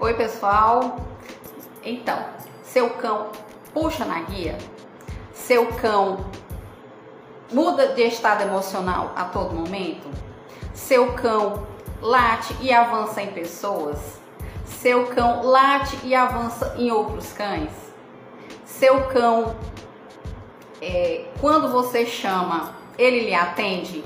Oi, pessoal. Então, seu cão puxa na guia? Seu cão muda de estado emocional a todo momento? Seu cão late e avança em pessoas? Seu cão late e avança em outros cães? Seu cão, é, quando você chama, ele lhe atende?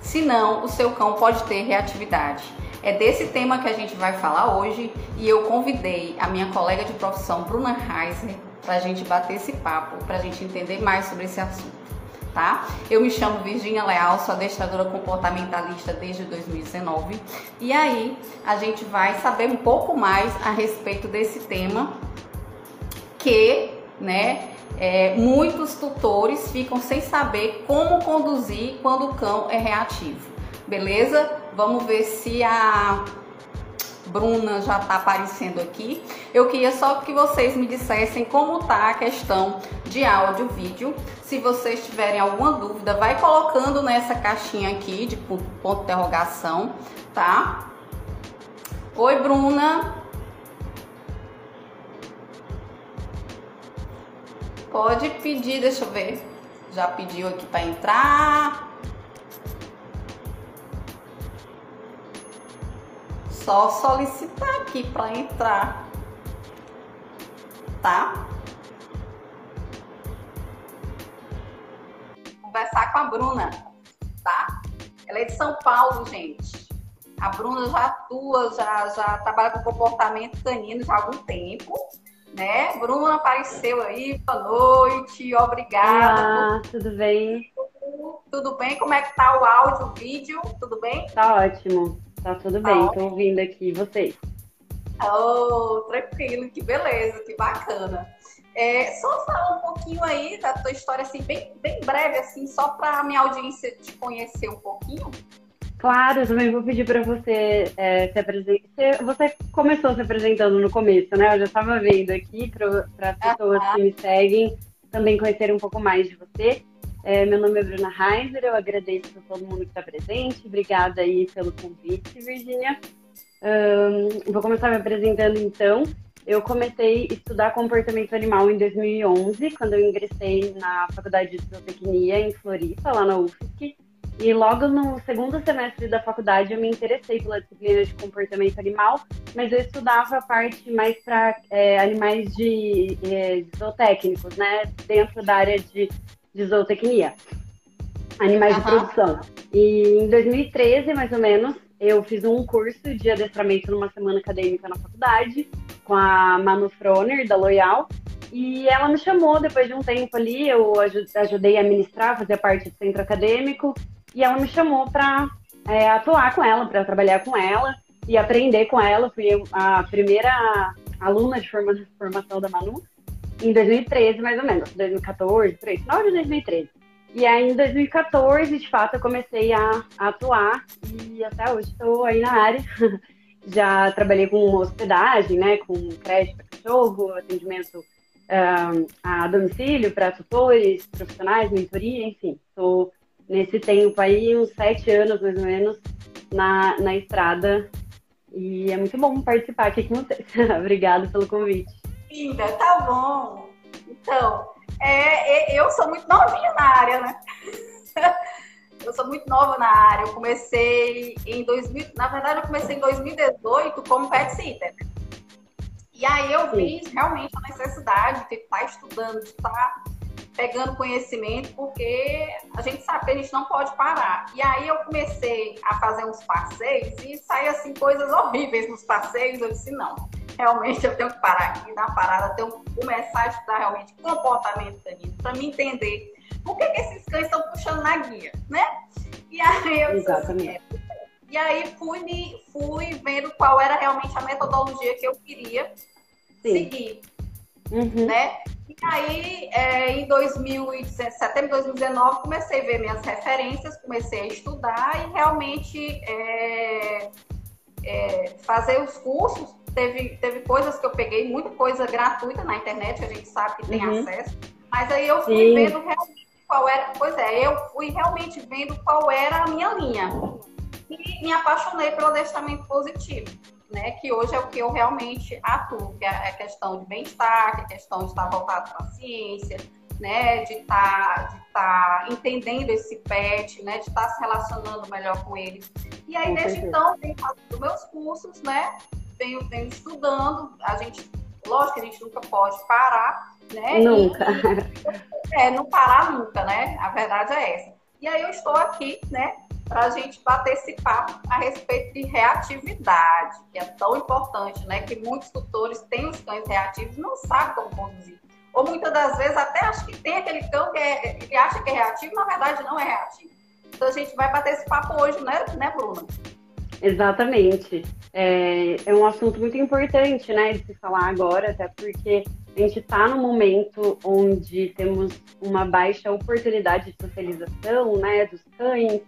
Se não, o seu cão pode ter reatividade. É desse tema que a gente vai falar hoje e eu convidei a minha colega de profissão, Bruna Heiser, para a gente bater esse papo, para a gente entender mais sobre esse assunto. Tá? Eu me chamo Virginia Leal, sou adestradora comportamentalista desde 2019 e aí a gente vai saber um pouco mais a respeito desse tema que, né, é, muitos tutores ficam sem saber como conduzir quando o cão é reativo. Beleza? Vamos ver se a Bruna já está aparecendo aqui. Eu queria só que vocês me dissessem como tá a questão de áudio, vídeo. Se vocês tiverem alguma dúvida, vai colocando nessa caixinha aqui de ponto de interrogação, tá? Oi, Bruna. Pode pedir, deixa eu ver. Já pediu aqui para entrar. Só solicitar aqui para entrar. Tá? Conversar com a Bruna, tá? Ela é de São Paulo, gente. A Bruna já atua, já, já trabalha com comportamento canino já há algum tempo né? Bruna apareceu aí, boa noite, obrigada. Olá, tudo bem? Tudo bem? Como é que tá o áudio, o vídeo? Tudo bem? Tá ótimo, tá tudo bem, ótimo. tô ouvindo aqui vocês. Oh, tranquilo, que beleza, que bacana. É, só falar um pouquinho aí da tua história, assim, bem, bem breve, assim, só para a minha audiência te conhecer um pouquinho. Claro, eu também vou pedir para você é, se apresentar. Você começou se apresentando no começo, né? Eu já estava vendo aqui para as pessoas que me seguem também conhecerem um pouco mais de você. É, meu nome é Bruna Heiser, eu agradeço a todo mundo que está presente. Obrigada aí pelo convite, Virginia. Um, vou começar me apresentando então. Eu comecei a estudar comportamento animal em 2011, quando eu ingressei na Faculdade de Zootecnia em Floripa, lá na UFSC. E logo no segundo semestre da faculdade eu me interessei pela disciplina de comportamento animal, mas eu estudava a parte mais para é, animais de, é, zootécnicos, né? Dentro da área de, de zootecnia, animais uhum. de produção. E em 2013, mais ou menos, eu fiz um curso de adestramento numa semana acadêmica na faculdade com a Manu Froner, da Loyal. E ela me chamou depois de um tempo ali, eu ajudei a ministrar, fazer parte do centro acadêmico. E ela me chamou para é, atuar com ela, para trabalhar com ela e aprender com ela. Fui a primeira aluna de formação da Manu em 2013, mais ou menos, 2014, por aí, final de 2013. E aí, em 2014, de fato, eu comecei a, a atuar e até hoje estou aí na área. Já trabalhei com hospedagem, né, com creche para cachorro, atendimento um, a domicílio para tutores, profissionais, mentoria, enfim. Estou nesse tempo aí, uns sete anos mais ou menos, na, na estrada. E é muito bom participar aqui com vocês. Obrigada pelo convite. Linda, tá bom. Então, é, é, eu sou muito novinha na área, né? eu sou muito nova na área. Eu comecei em 2000, na verdade, eu comecei em 2018 como pet sitter. E aí eu vi realmente a necessidade de estar estudando, de estar pegando conhecimento, porque a gente sabe que a gente não pode parar. E aí eu comecei a fazer uns passeios e saí assim coisas horríveis nos passeios. Eu disse, não, realmente eu tenho que parar aqui na parada, tenho que começar a estudar realmente comportamento canino, para me entender por que, que esses cães estão puxando na guia, né? E aí eu disse assim, é. E aí fui, fui vendo qual era realmente a metodologia que eu queria Sim. seguir. Uhum. Né? E aí, é, em 2017, setembro de 2019, comecei a ver minhas referências, comecei a estudar e realmente é, é, fazer os cursos. Teve, teve coisas que eu peguei, muita coisa gratuita na internet, a gente sabe que tem uhum. acesso. Mas aí eu fui Sim. vendo realmente qual era. Pois é, eu fui realmente vendo qual era a minha linha. E me apaixonei pelo adestramento positivo. Né, que hoje é o que eu realmente atuo, que é a questão de bem-estar, que é a questão de estar voltado para a ciência, né, de estar tá, de tá entendendo esse pet, né, de estar tá se relacionando melhor com ele. E aí, desde então, tenho feito meus cursos, né, venho, venho estudando, a gente, lógico que a gente nunca pode parar, né? Nunca. E, é, não parar nunca, né? A verdade é essa. E aí eu estou aqui, né, para a gente bater esse papo a respeito de reatividade, que é tão importante, né? Que muitos tutores têm os cães reativos não sabem como conduzir. Ou muitas das vezes até acho que tem aquele cão que, é, que acha que é reativo, na verdade não é reativo. Então a gente vai bater esse papo hoje, né, né Bruna? Exatamente. É, é um assunto muito importante, né, de se falar agora, até porque a gente está num momento onde temos uma baixa oportunidade de socialização, né, dos cães,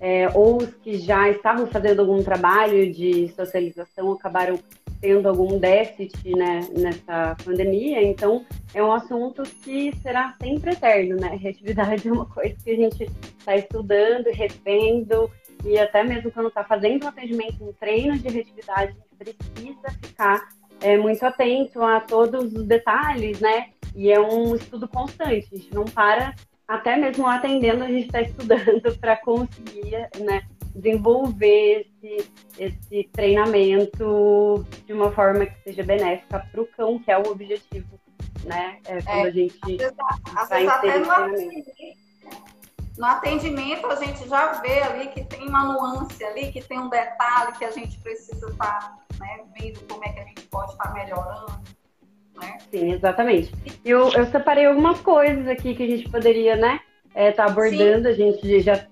é, ou os que já estavam fazendo algum trabalho de socialização acabaram tendo algum déficit né, nessa pandemia. Então, é um assunto que será sempre eterno, né? Reatividade é uma coisa que a gente está estudando, revendo, e até mesmo quando está fazendo um atendimento, um treino de reatividade, a gente precisa ficar é, muito atento a todos os detalhes, né? E é um estudo constante, a gente não para, até mesmo atendendo, a gente está estudando para conseguir né, desenvolver esse, esse treinamento de uma forma que seja benéfica para o cão, que é o objetivo, né? É, quando é, a gente às vezes, até no atendimento, no atendimento a gente já vê ali que tem uma nuance ali, que tem um detalhe que a gente precisa estar tá, né, vendo como é que a gente pode estar tá melhorando. Né? Sim, exatamente. Eu, eu separei algumas coisas aqui que a gente poderia, né? é, tá abordando. A gente, já,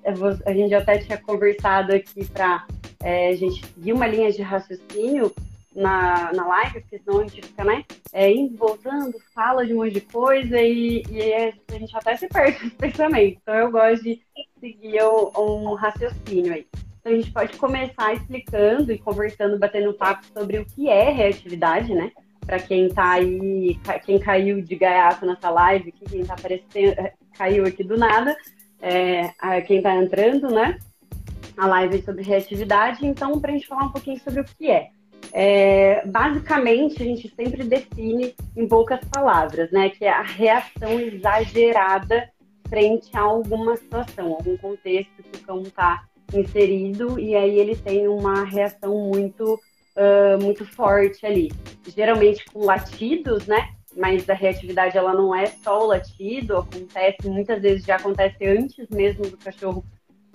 a gente já até tinha conversado aqui para é, a gente seguir uma linha de raciocínio na, na live, porque senão a gente fica, né, é, indo, voltando, fala de um monte de coisa e, e a gente até se perde nos pensamentos. Então eu gosto de seguir um, um raciocínio aí. Então a gente pode começar explicando e conversando, batendo um papo sobre o que é reatividade, né? Para quem tá aí, quem caiu de gaiato nessa live, quem tá aparecendo, caiu aqui do nada, é, quem está entrando, né? A live sobre reatividade, então, para a gente falar um pouquinho sobre o que é. é. Basicamente, a gente sempre define em poucas palavras, né? Que é a reação exagerada frente a alguma situação, algum contexto que o cão está inserido, e aí ele tem uma reação muito, uh, muito forte ali. Geralmente com latidos, né? mas a reatividade ela não é só o latido, acontece, muitas vezes já acontece antes mesmo do cachorro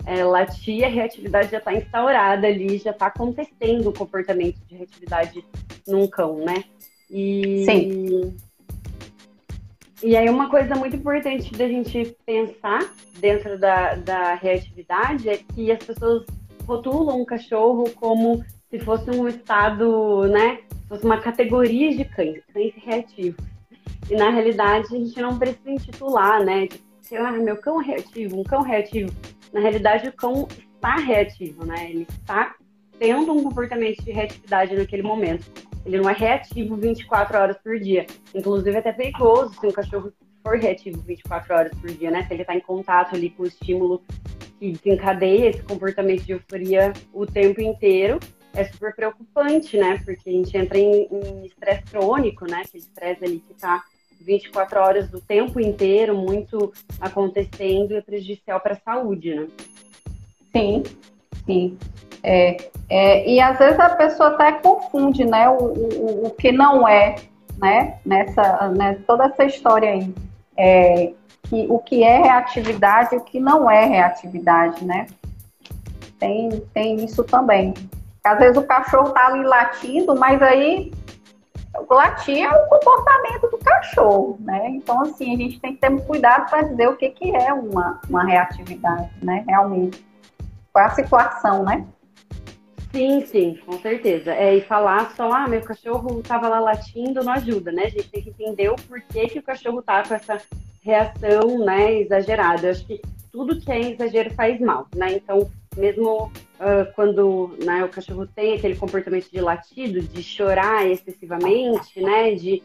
é, latir, a reatividade já está instaurada ali, já está acontecendo o comportamento de reatividade num cão, né? E, Sim. E aí uma coisa muito importante da gente pensar dentro da, da reatividade é que as pessoas rotulam o cachorro como se fosse um estado, né? Se fosse uma categoria de cães, cães reativos. E na realidade a gente não precisa intitular, né? De, ah, meu cão reativo, um cão reativo. Na realidade o cão está reativo, né? Ele está tendo um comportamento de reatividade naquele momento. Ele não é reativo 24 horas por dia. Inclusive é até perigoso se um cachorro for reativo 24 horas por dia, né? Se ele está em contato ali com o estímulo que desencadeia esse comportamento de euforia o tempo inteiro, é super preocupante, né? Porque a gente entra em estresse crônico, né? Aquele estresse ali que está 24 horas do tempo inteiro, muito acontecendo e é prejudicial para a saúde, né? Sim, sim. É, é, e às vezes a pessoa até confunde, né, o, o, o que não é, né, nessa, né, toda essa história aí. É, que, o que é reatividade e o que não é reatividade, né? Tem, tem isso também. Às vezes o cachorro tá ali latindo, mas aí latir é o comportamento do cachorro, né? Então, assim, a gente tem que ter cuidado para dizer o que, que é uma, uma reatividade, né? Realmente. Qual é a situação, né? Sim, sim, com certeza. É, e falar só, ah, meu cachorro estava lá latindo, não ajuda, né? A gente tem que entender o porquê que o cachorro tá com essa reação, né, exagerada. Eu acho que tudo que é exagero faz mal, né? Então, mesmo uh, quando né, o cachorro tem aquele comportamento de latido, de chorar excessivamente, né, de,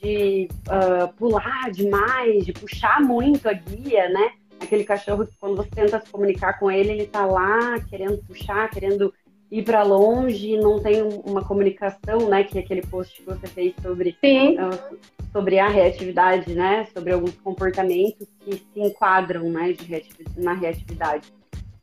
de uh, pular demais, de puxar muito a guia, né, aquele cachorro que quando você tenta se comunicar com ele, ele tá lá querendo puxar, querendo ir para longe, não tem uma comunicação, né? Que é aquele post que você fez sobre, uh, sobre a reatividade, né? Sobre alguns comportamentos que se enquadram né, de na reatividade.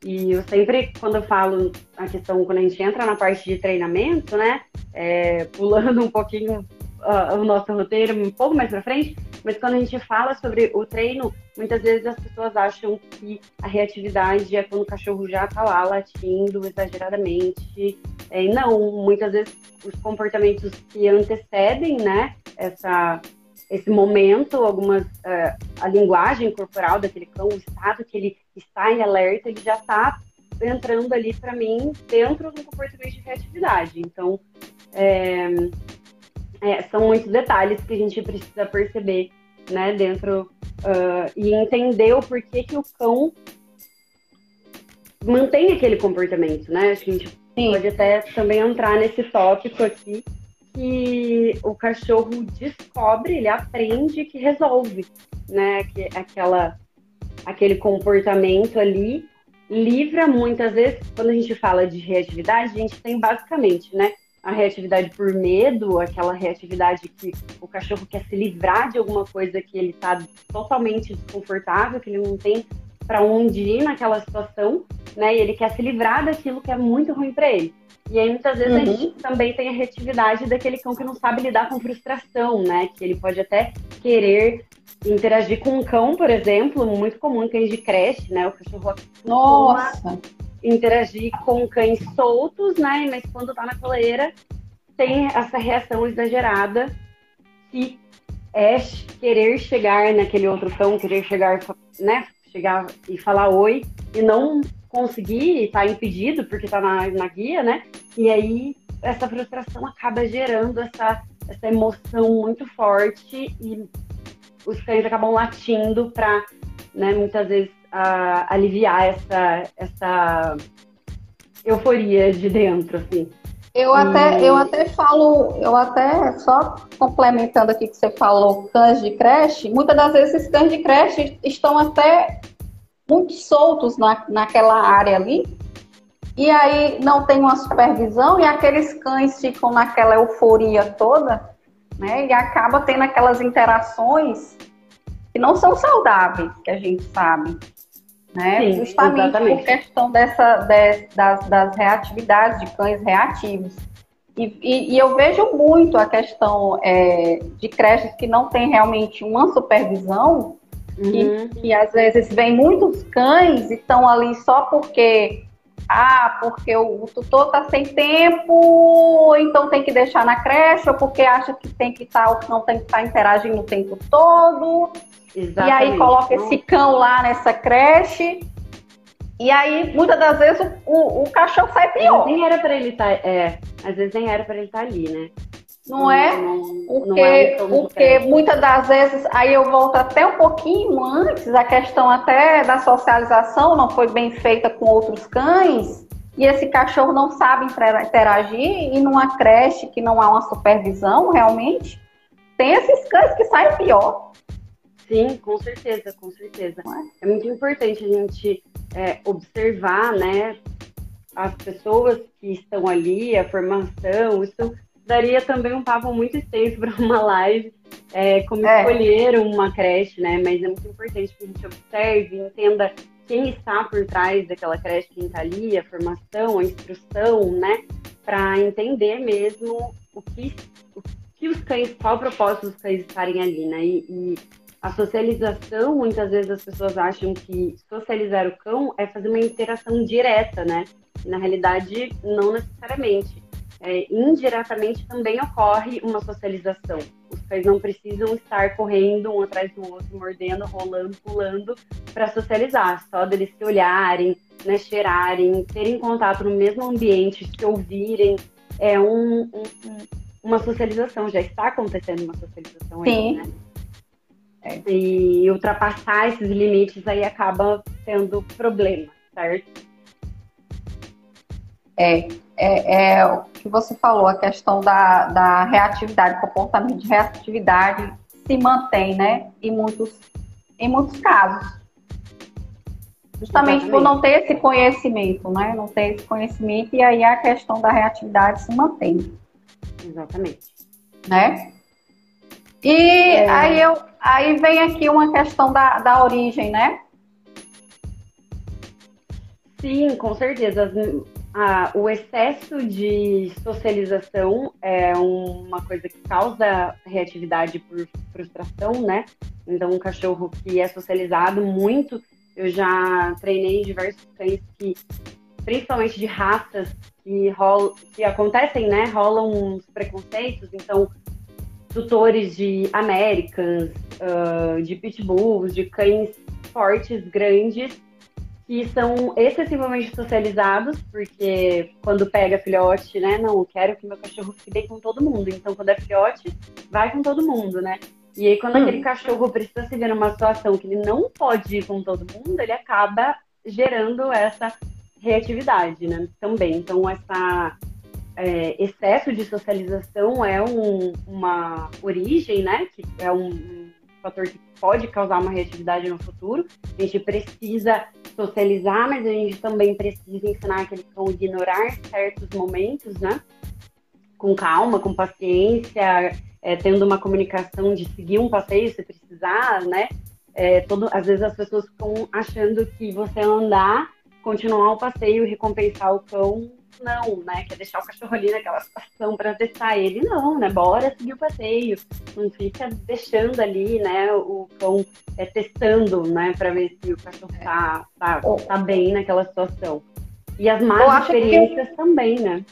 E eu sempre, quando eu falo a questão, quando a gente entra na parte de treinamento, né? É, pulando um pouquinho uh, o nosso roteiro um pouco mais para frente, mas quando a gente fala sobre o treino, muitas vezes as pessoas acham que a reatividade é quando o cachorro já está lá latindo exageradamente. É, não, muitas vezes os comportamentos que antecedem, né, essa, esse momento, algumas uh, a linguagem corporal daquele cão, o estado que ele está em alerta, ele já está entrando ali para mim dentro do comportamento de reatividade. Então, é, é, são muitos detalhes que a gente precisa perceber, né, dentro uh, e entender o porquê que o cão mantém aquele comportamento, né? Acho que a gente Sim. pode até também entrar nesse tópico aqui que o cachorro descobre, ele aprende que resolve, né? Que aquela aquele comportamento ali livra muitas vezes quando a gente fala de reatividade, a gente tem basicamente, né? a reatividade por medo, aquela reatividade que o cachorro quer se livrar de alguma coisa que ele está totalmente desconfortável, que ele não tem para onde ir naquela situação, né? E ele quer se livrar daquilo que é muito ruim para ele. E aí muitas vezes uhum. a gente também tem a reatividade daquele cão que não sabe lidar com frustração, né? Que ele pode até querer interagir com um cão, por exemplo, muito comum em cães de creche, né? O cachorro Nossa interagir com cães soltos, né? Mas quando tá na coleira, tem essa reação exagerada que é querer chegar naquele outro cão, querer chegar, né? Chegar e falar oi e não conseguir, tá impedido porque tá na, na guia, né? E aí essa frustração acaba gerando essa, essa emoção muito forte e os cães acabam latindo para, né, muitas vezes a, aliviar essa, essa euforia de dentro, assim. Eu até, eu até falo, eu até, só complementando aqui que você falou, cães de creche, muitas das vezes esses cães de creche estão até muito soltos na, naquela área ali, e aí não tem uma supervisão, e aqueles cães ficam naquela euforia toda, né, e acaba tendo aquelas interações que não são saudáveis, que a gente sabe né? Sim, Justamente exatamente. por questão dessa, de, das, das reatividades de cães reativos. E, e, e eu vejo muito a questão é, de creches que não tem realmente uma supervisão, uhum. que, que às vezes vem muitos cães e estão ali só porque ah, porque o, tutor está sem tempo, então tem que deixar na creche, ou porque acha que tem que estar, tá, não tem que estar tá interagindo o tempo todo. Exatamente. E aí coloca esse cão lá nessa creche. E aí, muitas das vezes, o, o, o cachorro sai pior. Nem era para ele estar. Tá, é, às vezes nem era para ele estar tá ali, né? Não, é? Não, porque, não é porque muitas das vezes, aí eu volto até um pouquinho antes, a questão até da socialização não foi bem feita com outros cães, e esse cachorro não sabe interagir, e numa creche que não há uma supervisão, realmente, tem esses cães que saem pior. Sim, com certeza, com certeza. É muito importante a gente é, observar, né, as pessoas que estão ali, a formação, isso daria também um papo muito extenso para uma live, é, como é. escolher uma creche, né? Mas é muito importante que a gente observe, entenda quem está por trás daquela creche, quem está ali, a formação, a instrução, né? Para entender mesmo o que, o que os cães, qual o propósito dos cães estarem ali, né? E, e a socialização, muitas vezes as pessoas acham que socializar o cão é fazer uma interação direta, né? E, na realidade, não necessariamente. É, indiretamente também ocorre uma socialização. Os cães não precisam estar correndo um atrás do outro, mordendo, rolando, pulando para socializar. Só deles se olharem, né, cheirarem, terem contato no mesmo ambiente, se ouvirem, é um, um, uma socialização. Já está acontecendo uma socialização Sim. aí, né? É. E ultrapassar esses limites aí acaba sendo problema, certo? É, é, é, o que você falou, a questão da, da reatividade, comportamento de reatividade se mantém, né? Em muitos, em muitos casos. Justamente Exatamente. por não ter esse conhecimento, né? Não ter esse conhecimento e aí a questão da reatividade se mantém. Exatamente. Né? E é... aí, eu, aí vem aqui uma questão da, da origem, né? Sim, com certeza. Ah, o excesso de socialização é uma coisa que causa reatividade por frustração, né? Então, um cachorro que é socializado muito, eu já treinei diversos cães que, principalmente de raças, que, rolam, que acontecem, né? Rolam uns preconceitos, então, tutores de Americans, uh, de pitbulls, de cães fortes, grandes, que são excessivamente socializados, porque quando pega filhote, né? Não, quero que meu cachorro fique bem com todo mundo. Então, quando é filhote, vai com todo mundo, né? E aí, quando hum. aquele cachorro precisa se ver numa situação que ele não pode ir com todo mundo, ele acaba gerando essa reatividade, né? Também. Então, essa é, excesso de socialização é um, uma origem, né? Que é um fator que pode causar uma reatividade no futuro. A gente precisa socializar, mas a gente também precisa ensinar aquele cão a ignorar certos momentos, né? Com calma, com paciência, é, tendo uma comunicação de seguir um passeio se precisar, né? É, todo, às vezes as pessoas ficam achando que você andar, continuar o passeio recompensar o cão não, né? Quer deixar o cachorro ali naquela situação para testar ele, não, né? Bora seguir o passeio. Não fica deixando ali, né, o cão é, testando, né, para ver se o cachorro tá, tá, tá bem naquela situação. E as más experiências que... também, né?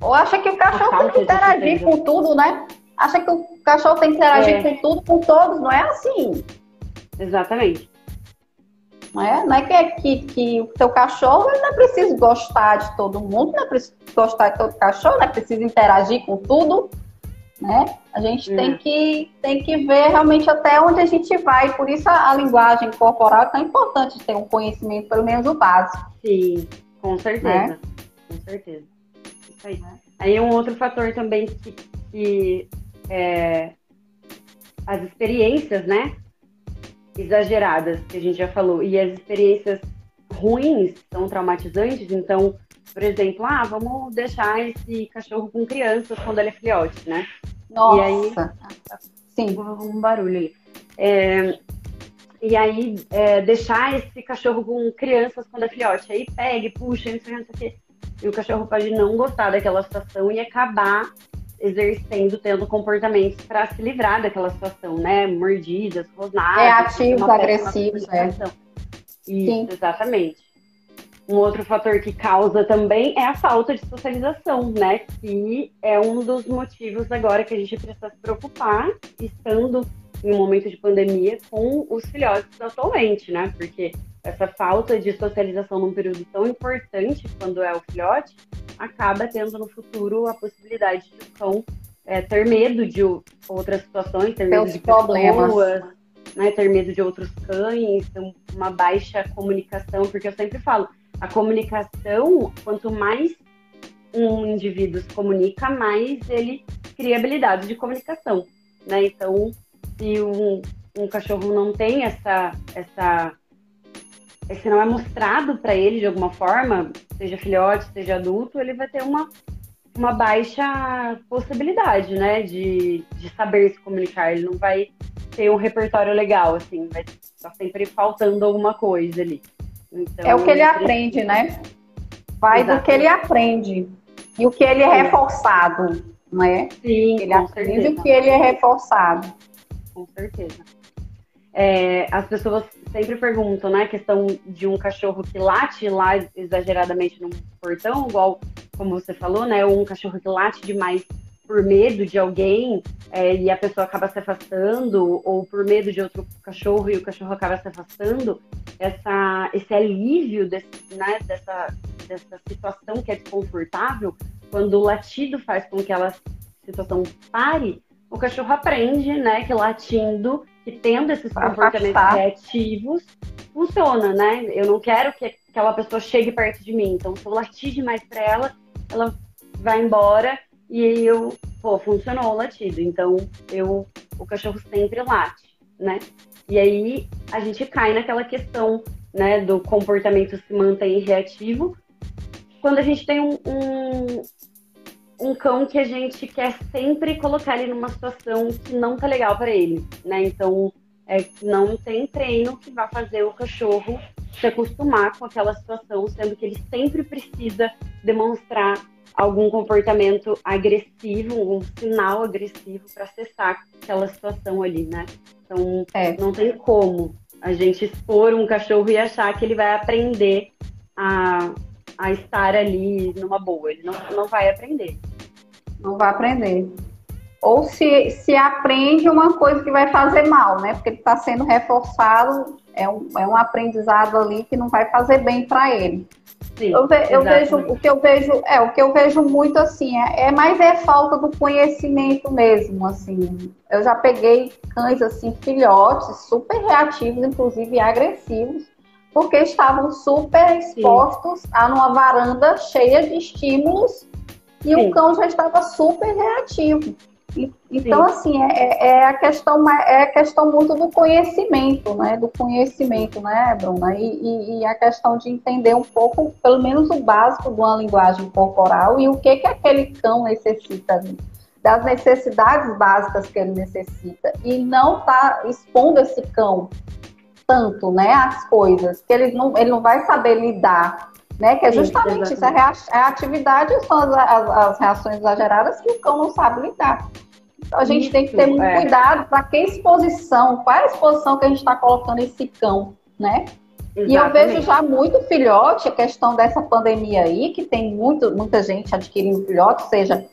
Ou acha que o cachorro tem que interagir com tudo, né? Acha que o cachorro tem que interagir é. com tudo, com todos, não é assim. Exatamente. Não é, não é que, é que, que o seu cachorro não é preciso gostar de todo mundo, não é preciso gostar de todo cachorro, não é preciso interagir com tudo. Né? A gente tem, que, tem que ver realmente até onde a gente vai. Por isso a, a linguagem corporal é tão importante ter um conhecimento, pelo menos o básico. Sim, com certeza. Né? Com certeza. Isso aí. Aí um outro fator também que, que é, as experiências, né? Exageradas, que a gente já falou, e as experiências ruins são traumatizantes, então, por exemplo, ah, vamos deixar esse cachorro com crianças quando ele é filhote, né? Nossa! E aí, sim, um barulho ali. É, e aí, é, deixar esse cachorro com crianças quando é filhote, aí pega, puxa, não sei o que, e o cachorro pode não gostar daquela situação e acabar exercendo, tendo comportamentos para se livrar daquela situação, né? Mordidas, rosnadas. É ativos, agressivos, é. Isso, Sim. exatamente. Um outro fator que causa também é a falta de socialização, né? Que é um dos motivos agora que a gente precisa se preocupar, estando em um momento de pandemia, com os filhotes atualmente, né? Porque essa falta de socialização num período tão importante, quando é o filhote, acaba tendo no futuro a possibilidade de o cão é, ter medo de outras situações, ter medo de problemas. pessoas, né, ter medo de outros cães, uma baixa comunicação, porque eu sempre falo, a comunicação, quanto mais um indivíduo se comunica, mais ele cria habilidades de comunicação, né? Então, se um, um cachorro não tem essa, essa se não é mostrado para ele de alguma forma, seja filhote, seja adulto, ele vai ter uma, uma baixa possibilidade, né, de, de saber se comunicar. Ele não vai ter um repertório legal, assim, vai estar tá sempre faltando alguma coisa ali. Então, é o que ele aprende, né? Vai Exatamente. do que ele aprende. E o que ele é reforçado, né? Sim, ele aprende certeza. o que ele é reforçado. Com certeza. É, as pessoas sempre perguntam, né, a questão de um cachorro que late lá exageradamente num portão, igual como você falou, né, ou um cachorro que late demais por medo de alguém é, e a pessoa acaba se afastando, ou por medo de outro cachorro e o cachorro acaba se afastando, essa, esse alívio desse, né, dessa, dessa situação que é desconfortável, quando o latido faz com que aquela situação pare, o cachorro aprende, né, que latindo que tendo esses comportamentos reativos, funciona, né? Eu não quero que aquela pessoa chegue perto de mim. Então, se eu latir demais para ela, ela vai embora e aí eu, pô, funcionou o latido. Então, eu, o cachorro sempre late, né? E aí a gente cai naquela questão né, do comportamento se mantém reativo. Quando a gente tem um, um, um cão que a gente quer sempre colocar ele numa situação que não tá legal para ele, né? Então, é, não tem treino que vai fazer o cachorro se acostumar com aquela situação, sendo que ele sempre precisa demonstrar algum comportamento agressivo, um sinal agressivo para acessar aquela situação ali, né? Então, é. não tem como a gente expor um cachorro e achar que ele vai aprender a, a estar ali numa boa. Ele não, não vai aprender. Não vai aprender. Ou se, se aprende uma coisa que vai fazer mal, né? Porque ele está sendo reforçado, é um, é um aprendizado ali que não vai fazer bem para ele. Sim, eu, ve, eu vejo o que eu vejo é o que eu vejo muito assim é, é mais é falta do conhecimento mesmo assim eu já peguei cães assim filhotes super reativos inclusive agressivos porque estavam super expostos Sim. a uma varanda cheia de estímulos e Sim. o cão já estava super reativo então, Sim. assim, é, é, é, a questão, é a questão muito do conhecimento, né? Do conhecimento, né, Bruna? E, e, e, a questão de entender um pouco, pelo menos o básico de uma linguagem corporal e o que, que aquele cão necessita das necessidades básicas que ele necessita. E não tá expondo esse cão tanto, né, as coisas, que ele não, ele não vai saber lidar né? Que é justamente Sim, isso, é a, atividade são as, as, as, reações exageradas que o cão não sabe lidar. Então a gente isso, tem que ter muito é. cuidado para que exposição, qual é a exposição que a gente está colocando esse cão, né? Exatamente. E eu vejo já muito filhote, a questão dessa pandemia aí, que tem muito, muita gente adquirindo filhote, seja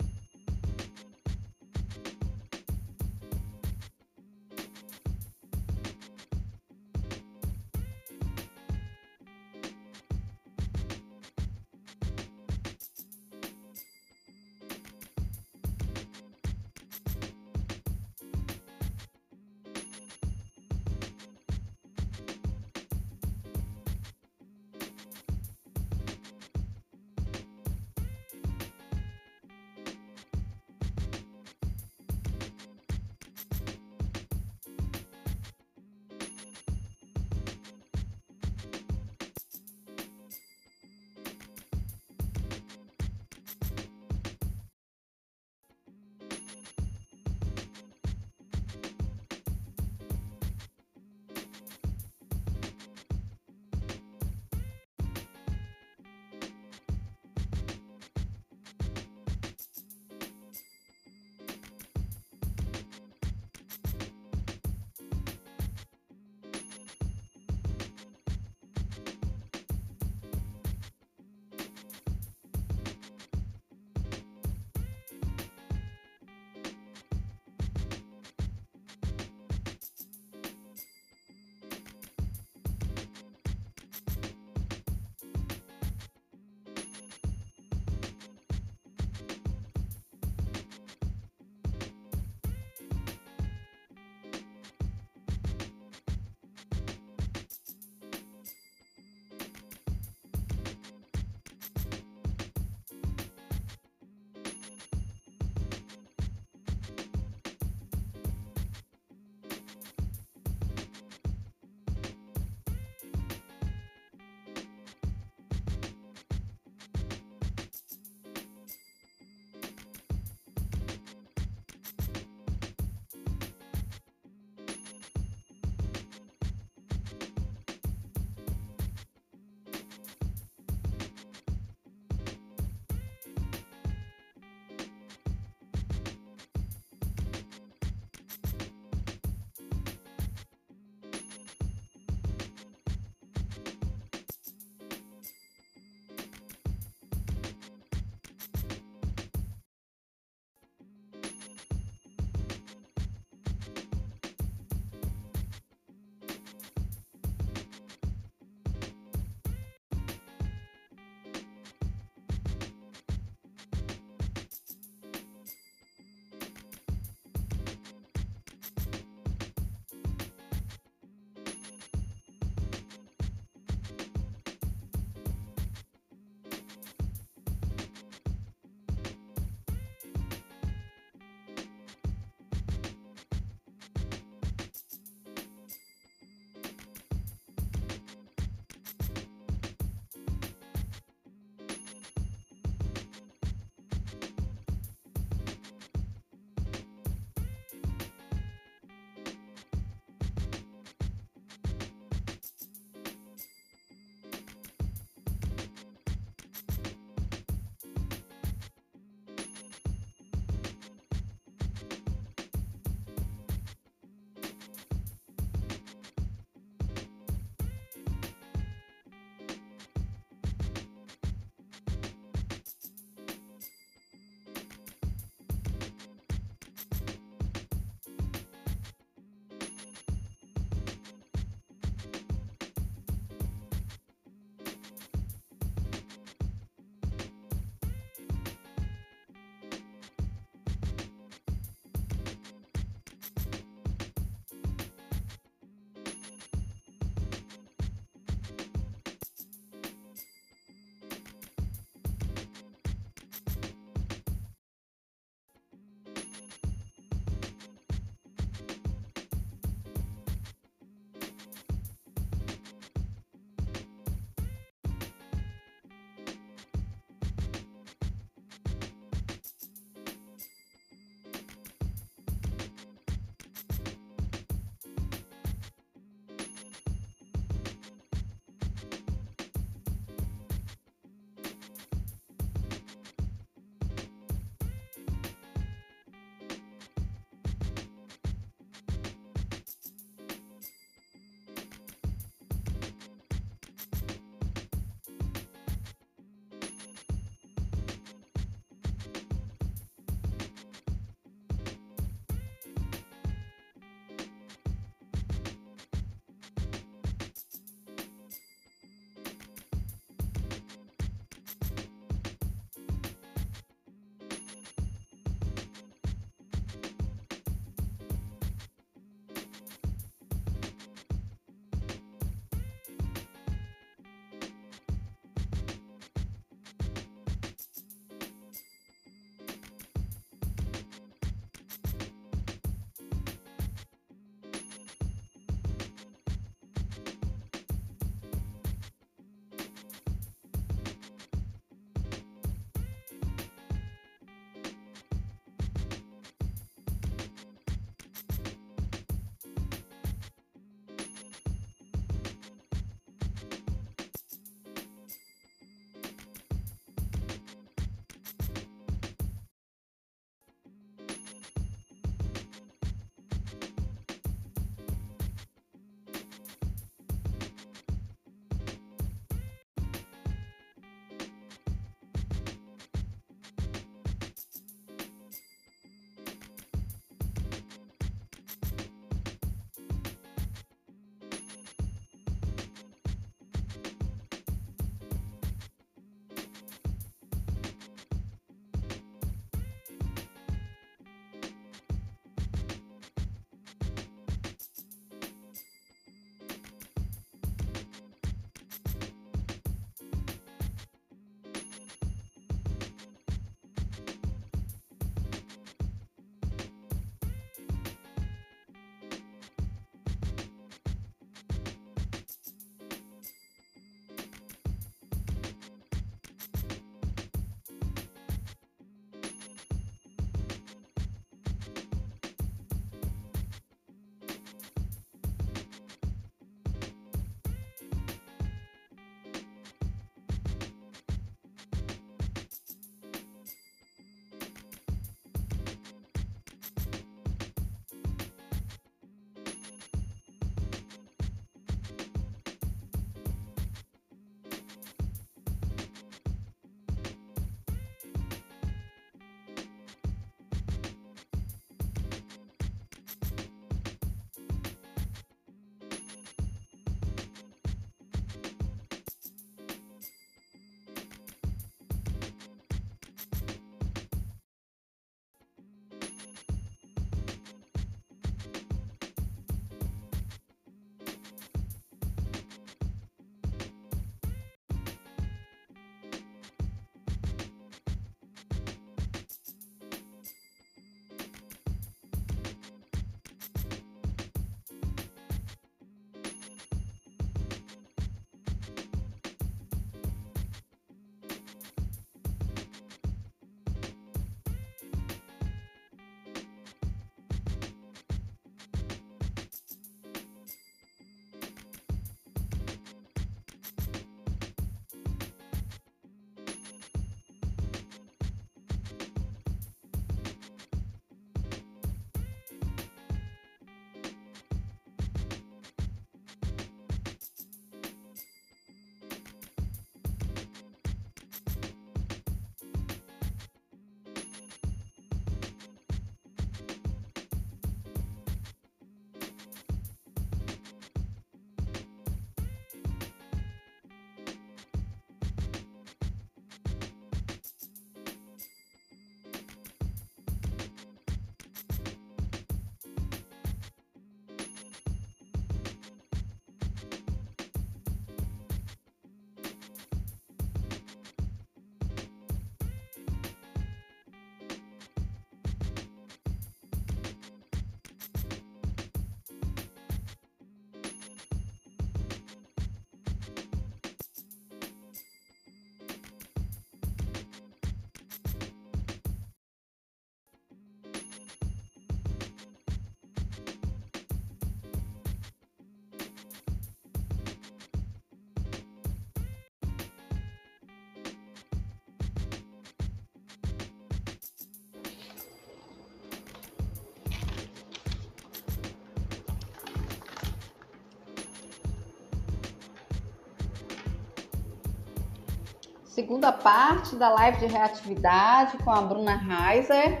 segunda parte da live de reatividade com a Bruna Reiser.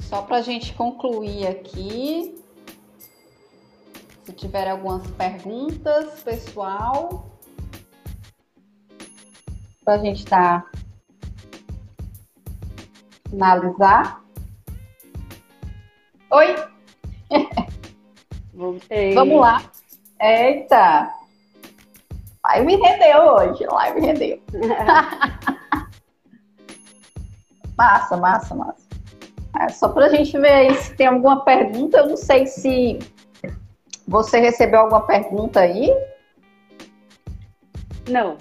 Só para a gente concluir aqui. Se tiver algumas perguntas, pessoal, para a gente estar tá finalizar. Oi! Voltei. Vamos lá. Eita! Live rendeu hoje, live rendeu. massa, massa, massa. É só pra gente ver aí se tem alguma pergunta. Eu não sei se você recebeu alguma pergunta aí. Não.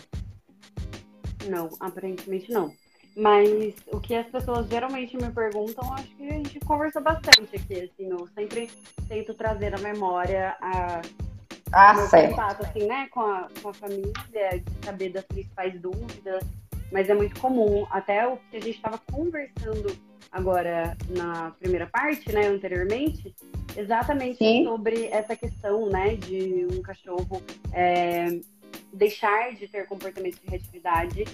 Não, aparentemente não. Mas o que as pessoas geralmente me perguntam, acho que a gente conversou bastante aqui, assim, eu sempre tento trazer à memória a ah, meu certo. contato, assim, né, com a, com a família, de saber das principais dúvidas, mas é muito comum, até o que a gente estava conversando agora na primeira parte, né, anteriormente, exatamente Sim. sobre essa questão, né, de um cachorro é, deixar de ter comportamento de reatividade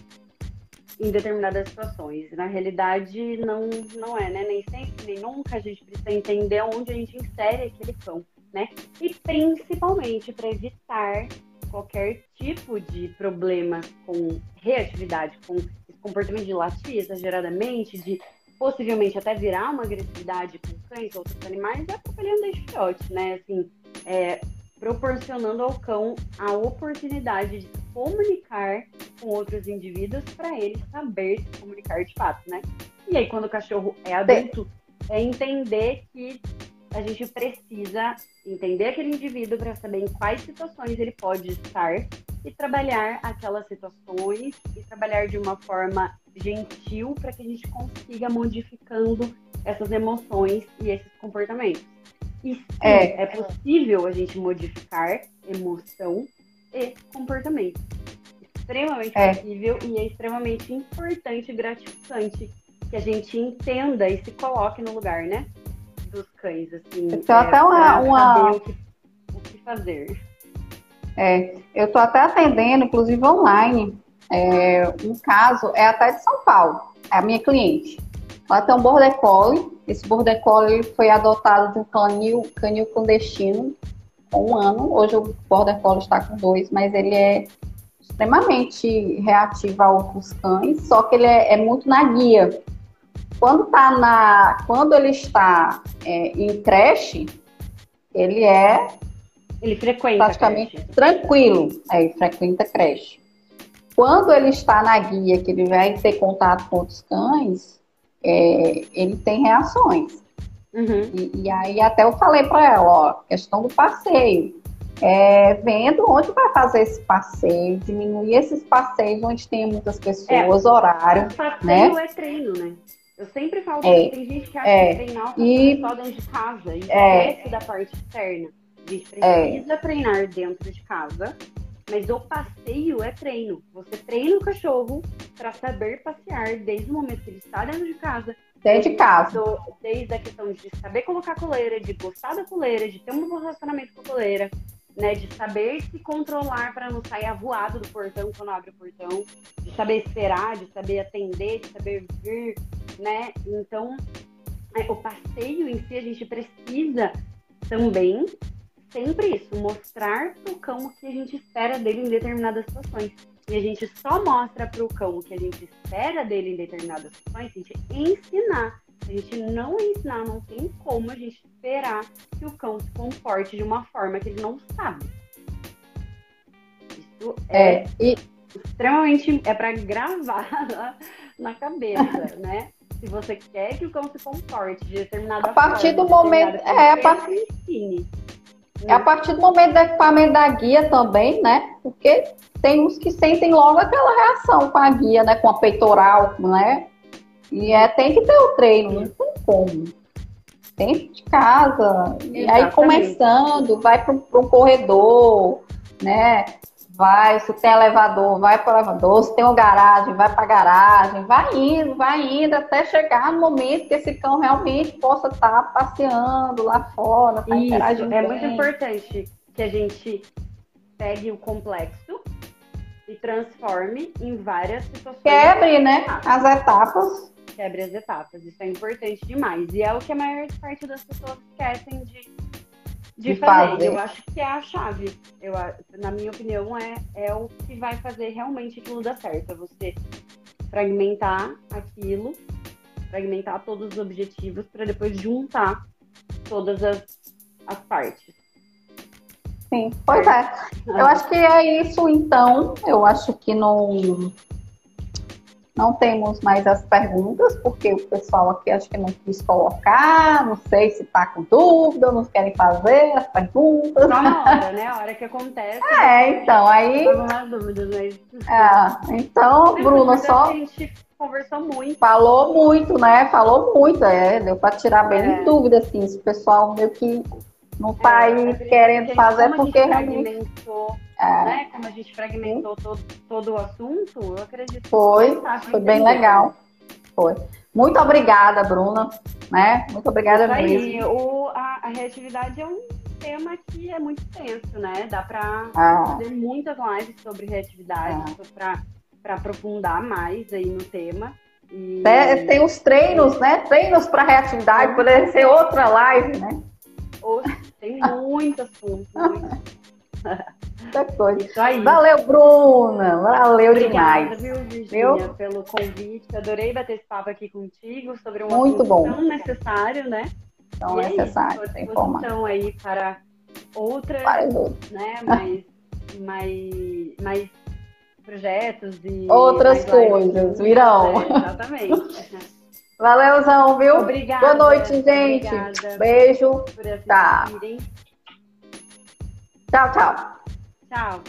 em determinadas situações. Na realidade, não, não é, né? Nem sempre, nem nunca a gente precisa entender onde a gente insere aquele cão, né? E principalmente para evitar qualquer tipo de problema com reatividade, com esse comportamento de latir exageradamente, de possivelmente até virar uma agressividade com cães ou outros animais, é atropelando desde filhote, né? Assim, é, proporcionando ao cão a oportunidade de comunicar com outros indivíduos para ele saber se comunicar de fato, né? E aí, quando o cachorro é adulto, é entender que a gente precisa entender aquele indivíduo para saber em quais situações ele pode estar e trabalhar aquelas situações e trabalhar de uma forma gentil para que a gente consiga modificando essas emoções e esses comportamentos. E sim, é. é possível a gente modificar emoção e comportamento. Extremamente é. possível e é extremamente importante e gratificante que a gente entenda e se coloque no lugar, né? Cães, assim. Então, é, até uma. uma... O, que, o que fazer. É, eu estou até atendendo, inclusive online, é, um caso, é até de São Paulo, é a minha cliente. Ela tem um Border Collie, esse Border Collie foi adotado de um canil, canil clandestino com um ano. Hoje o Border Collie está com dois, mas ele é extremamente reativo a outros cães, só que ele é, é muito na guia. Quando, tá na, quando ele está é, em creche, ele é ele frequenta praticamente tranquilo, aí frequenta creche. Quando ele está na guia, que ele vai ter contato com outros cães, é, ele tem reações. Uhum. E, e, aí até eu falei para ela, ó, questão do passeio. É, vendo onde vai fazer esse passeio, diminuir esses passeios onde tem muitas pessoas, é, horário. Passeio né? é treino, né? Eu sempre falo é, que tem gente que acha é, que treinar e, só dentro de casa e é, esquece da parte externa. A gente precisa é. treinar dentro de casa mas o passeio é treino. Você treina o cachorro para saber passear desde o momento que ele está dentro de casa. Dentro de casa. Desde a questão de saber colocar coleira, de gostar da coleira, de ter um bom relacionamento com a coleira, né? De saber se controlar para não sair avoado do portão quando abre o portão, de saber esperar, de saber atender, de saber vir, né? Então, é, o passeio em si a gente precisa também sempre isso, mostrar para o cão o que a gente espera dele em determinadas situações. E a gente só mostra para o cão o que a gente espera dele em determinadas situações, a gente ensinar. A gente não ensinar, não tem como a gente esperar que o cão se comporte de uma forma que ele não sabe. Isso é, é e... extremamente é para gravar na, na cabeça, né? Se você quer que o cão se comporte de determinada forma. A partir forma, do momento. É, a partir. Ensine. É a partir do momento do equipamento da guia também, né? Porque tem uns que sentem logo aquela reação com a guia, né? Com a peitoral, né? E é, tem que ter o treino, não tem como. Dentro de casa. Exatamente. E aí começando, vai para um corredor, né? vai, se tem elevador, vai para o elevador, se tem uma garagem, vai para a garagem, vai indo, vai indo, até chegar no momento que esse cão realmente possa estar tá passeando lá fora, tá Isso, é muito importante que a gente pegue o complexo e transforme em várias situações. Quebre, né? As etapas. Quebre as etapas. Isso é importante demais. E é o que a maior parte das pessoas esquecem de, de, de fazer. fazer. Eu acho que é a chave. Eu, na minha opinião, é, é o que vai fazer realmente aquilo dar certo. É você fragmentar aquilo, fragmentar todos os objetivos para depois juntar todas as, as partes. Sim, pois é. Eu acho que é isso então. Eu acho que não não temos mais as perguntas, porque o pessoal aqui acho que não quis colocar, não sei se está com dúvida, não querem fazer as perguntas. Só na hora, né? A hora que acontece. É, então, aí. dúvidas, mas. É, então, Bruna, só. A gente conversou muito. Falou muito, né? Falou muito, é. Deu para tirar bem é. dúvida, assim. Se o pessoal meio que não está é, aí querendo fazer porque realmente. É. Né? Como a gente fragmentou todo, todo o assunto, eu acredito foi, que foi bem legal. Foi. Muito obrigada, Bruna. Né? Muito obrigada mesmo. O, a, a reatividade é um tema que é muito tenso, né? Dá para ah. fazer muitas lives sobre reatividade, ah. para aprofundar mais aí no tema. E... É, tem os treinos, né? Treinos para reatividade, poderia ser outra live, né? Tem muito assunto. Muita coisa. Isso aí. Valeu, Bruna. Valeu Obrigada, demais. Viu, Virginia, pelo convite. Adorei bater esse papo aqui contigo sobre um muito assunto bom. tão necessário, né? Tão e necessário. É Então aí para outras, né? Mais, mais, mais projetos e outras coisas virão. É, exatamente. Valeuzão, viu? Obrigada. Boa noite, gente. Obrigada Beijo. Tá. Tchau, tchau. Tchau.